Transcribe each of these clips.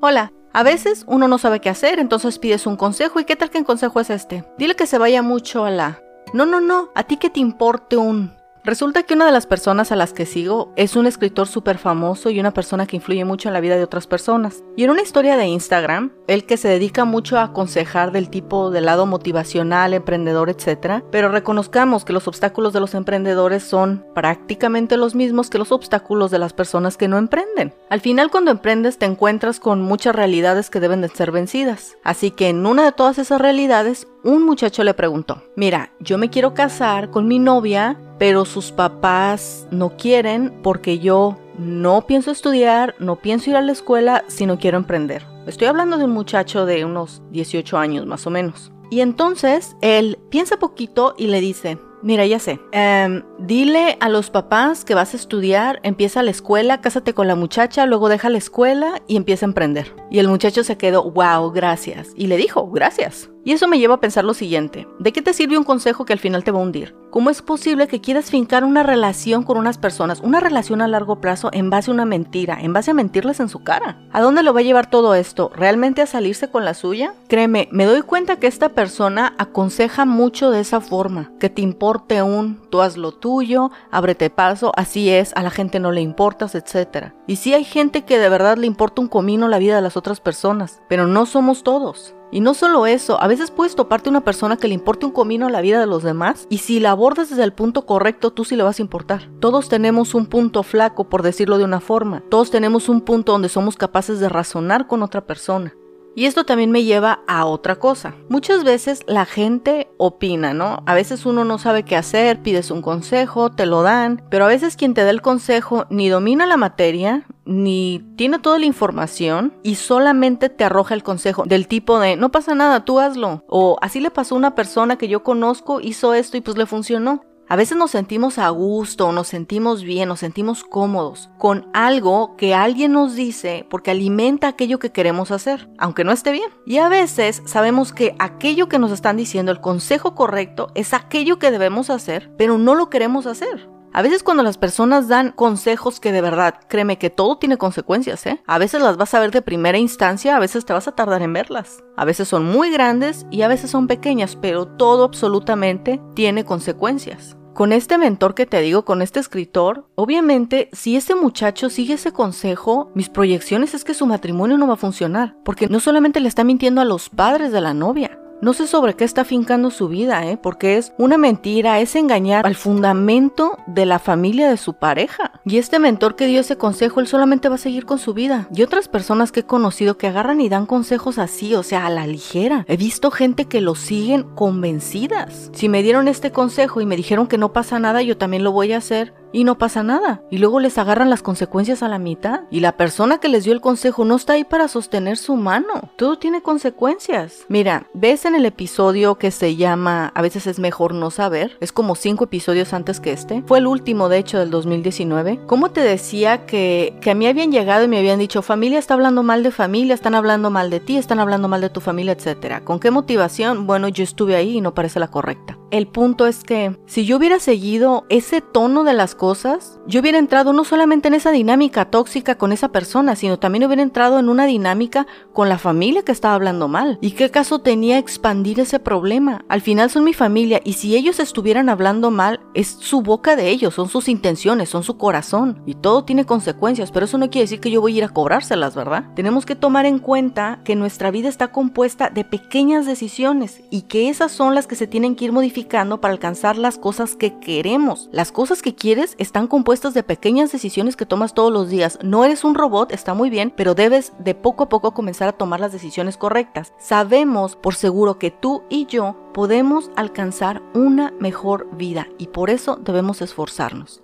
Hola. A veces uno no sabe qué hacer, entonces pides un consejo y ¿qué tal que el consejo es este? Dile que se vaya mucho a la... No, no, no, a ti que te importe un... Resulta que una de las personas a las que sigo es un escritor súper famoso y una persona que influye mucho en la vida de otras personas. Y en una historia de Instagram, él que se dedica mucho a aconsejar del tipo del lado motivacional, emprendedor, etc. Pero reconozcamos que los obstáculos de los emprendedores son prácticamente los mismos que los obstáculos de las personas que no emprenden. Al final cuando emprendes te encuentras con muchas realidades que deben de ser vencidas. Así que en una de todas esas realidades, un muchacho le preguntó, mira, yo me quiero casar con mi novia, pero sus papás no quieren porque yo no pienso estudiar, no pienso ir a la escuela, sino quiero emprender. Estoy hablando de un muchacho de unos 18 años más o menos. Y entonces él piensa poquito y le dice, Mira, ya sé. Em, dile a los papás que vas a estudiar, empieza la escuela, cásate con la muchacha, luego deja la escuela y empieza a emprender. Y el muchacho se quedó, wow, gracias. Y le dijo, gracias. Y eso me lleva a pensar lo siguiente, ¿de qué te sirve un consejo que al final te va a hundir? ¿Cómo es posible que quieras fincar una relación con unas personas, una relación a largo plazo en base a una mentira, en base a mentirles en su cara? ¿A dónde lo va a llevar todo esto? ¿Realmente a salirse con la suya? Créeme, me doy cuenta que esta persona aconseja mucho de esa forma, que te importe un, tú haz lo tuyo, ábrete paso, así es, a la gente no le importas, etc. Y sí hay gente que de verdad le importa un comino la vida de las otras personas, pero no somos todos. Y no solo eso, a veces puedes toparte una persona que le importe un comino a la vida de los demás y si la abordas desde el punto correcto, tú sí le vas a importar. Todos tenemos un punto flaco, por decirlo de una forma. Todos tenemos un punto donde somos capaces de razonar con otra persona. Y esto también me lleva a otra cosa. Muchas veces la gente opina, ¿no? A veces uno no sabe qué hacer, pides un consejo, te lo dan, pero a veces quien te da el consejo ni domina la materia, ni tiene toda la información y solamente te arroja el consejo del tipo de no pasa nada, tú hazlo. O así le pasó a una persona que yo conozco, hizo esto y pues le funcionó. A veces nos sentimos a gusto, nos sentimos bien, nos sentimos cómodos con algo que alguien nos dice porque alimenta aquello que queremos hacer, aunque no esté bien. Y a veces sabemos que aquello que nos están diciendo, el consejo correcto, es aquello que debemos hacer, pero no lo queremos hacer. A veces cuando las personas dan consejos que de verdad, créeme que todo tiene consecuencias, ¿eh? A veces las vas a ver de primera instancia, a veces te vas a tardar en verlas. A veces son muy grandes y a veces son pequeñas, pero todo absolutamente tiene consecuencias con este mentor que te digo, con este escritor, obviamente si este muchacho sigue ese consejo, mis proyecciones es que su matrimonio no va a funcionar, porque no solamente le está mintiendo a los padres de la novia, no sé sobre qué está fincando su vida, ¿eh? porque es una mentira, es engañar al fundamento de la familia de su pareja. Y este mentor que dio ese consejo, él solamente va a seguir con su vida. Y otras personas que he conocido que agarran y dan consejos así, o sea, a la ligera. He visto gente que lo siguen convencidas. Si me dieron este consejo y me dijeron que no pasa nada, yo también lo voy a hacer y no pasa nada. Y luego les agarran las consecuencias a la mitad. Y la persona que les dio el consejo no está ahí para sostener su mano. Todo tiene consecuencias. Mira, ves en el episodio que se llama A veces es mejor no saber. Es como cinco episodios antes que este. Fue el último, de hecho, del 2019. ¿Cómo te decía que, que a mí habían llegado y me habían dicho, familia está hablando mal de familia, están hablando mal de ti, están hablando mal de tu familia, etcétera? ¿Con qué motivación? Bueno, yo estuve ahí y no parece la correcta. El punto es que si yo hubiera seguido ese tono de las cosas, yo hubiera entrado no solamente en esa dinámica tóxica con esa persona, sino también hubiera entrado en una dinámica con la familia que estaba hablando mal. ¿Y qué caso tenía expandir ese problema? Al final son mi familia y si ellos estuvieran hablando mal, es su boca de ellos, son sus intenciones, son su corazón y todo tiene consecuencias, pero eso no quiere decir que yo voy a ir a cobrárselas, ¿verdad? Tenemos que tomar en cuenta que nuestra vida está compuesta de pequeñas decisiones y que esas son las que se tienen que ir modificando para alcanzar las cosas que queremos. Las cosas que quieres están compuestas de pequeñas decisiones que tomas todos los días. No eres un robot, está muy bien, pero debes de poco a poco comenzar a tomar las decisiones correctas. Sabemos por seguro que tú y yo podemos alcanzar una mejor vida y por eso debemos esforzarnos.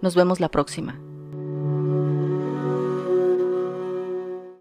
Nos vemos la próxima.